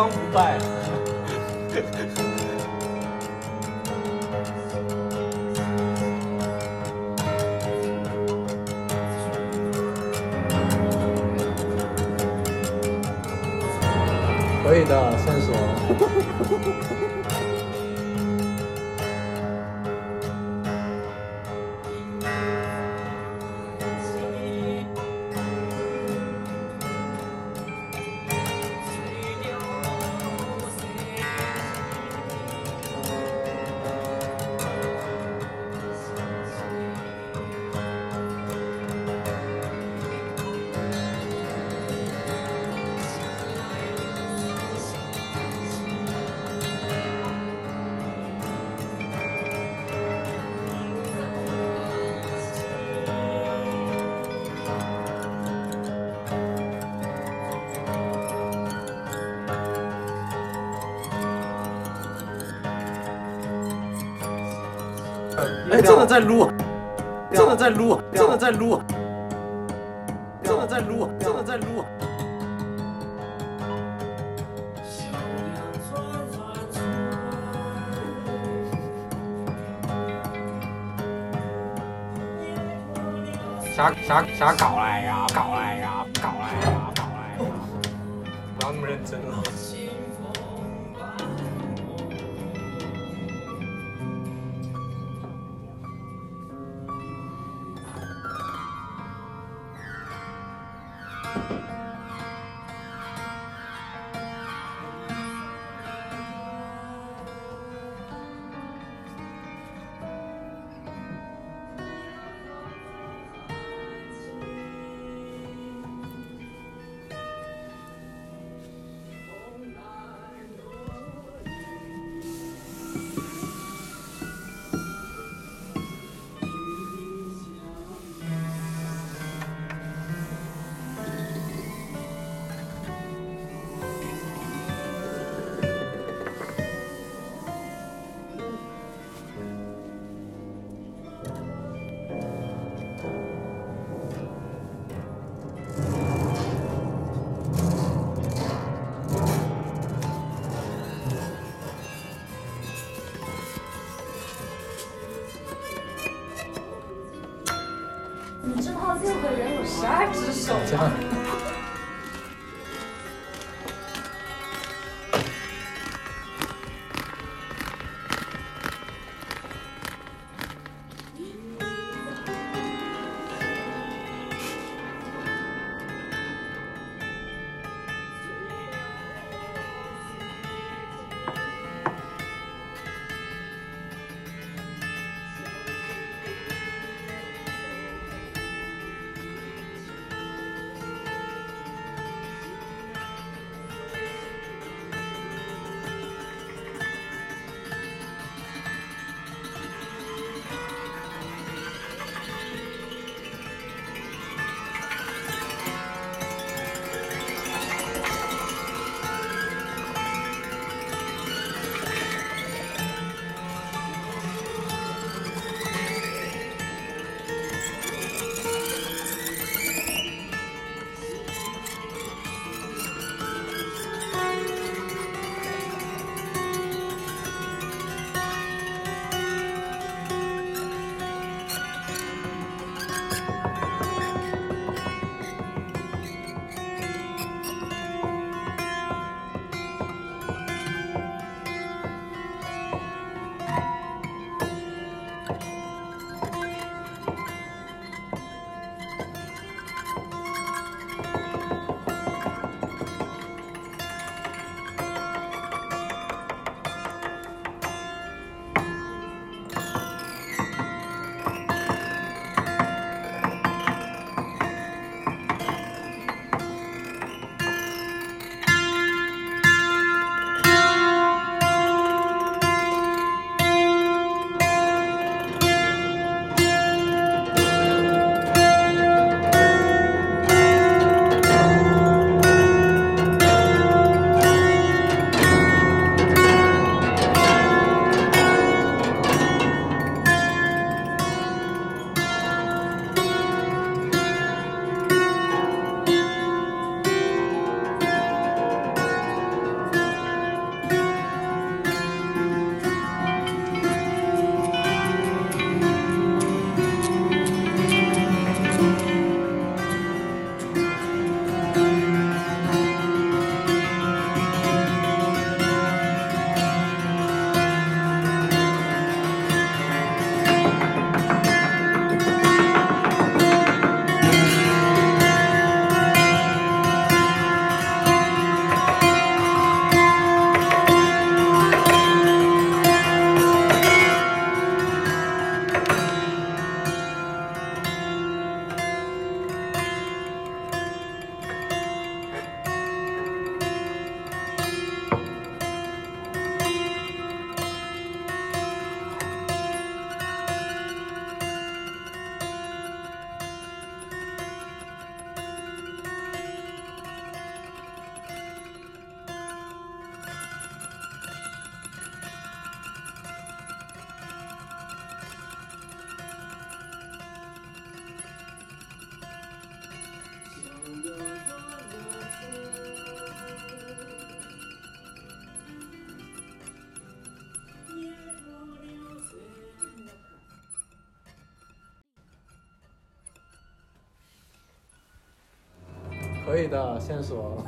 方不败。可以的，线索。哎，真的在撸，真的在撸，真的在撸，真的在撸，真的在撸。啥啥啥搞来呀，搞来呀，搞来呀，搞来呀！不要那么认真了。十二可以的，线索。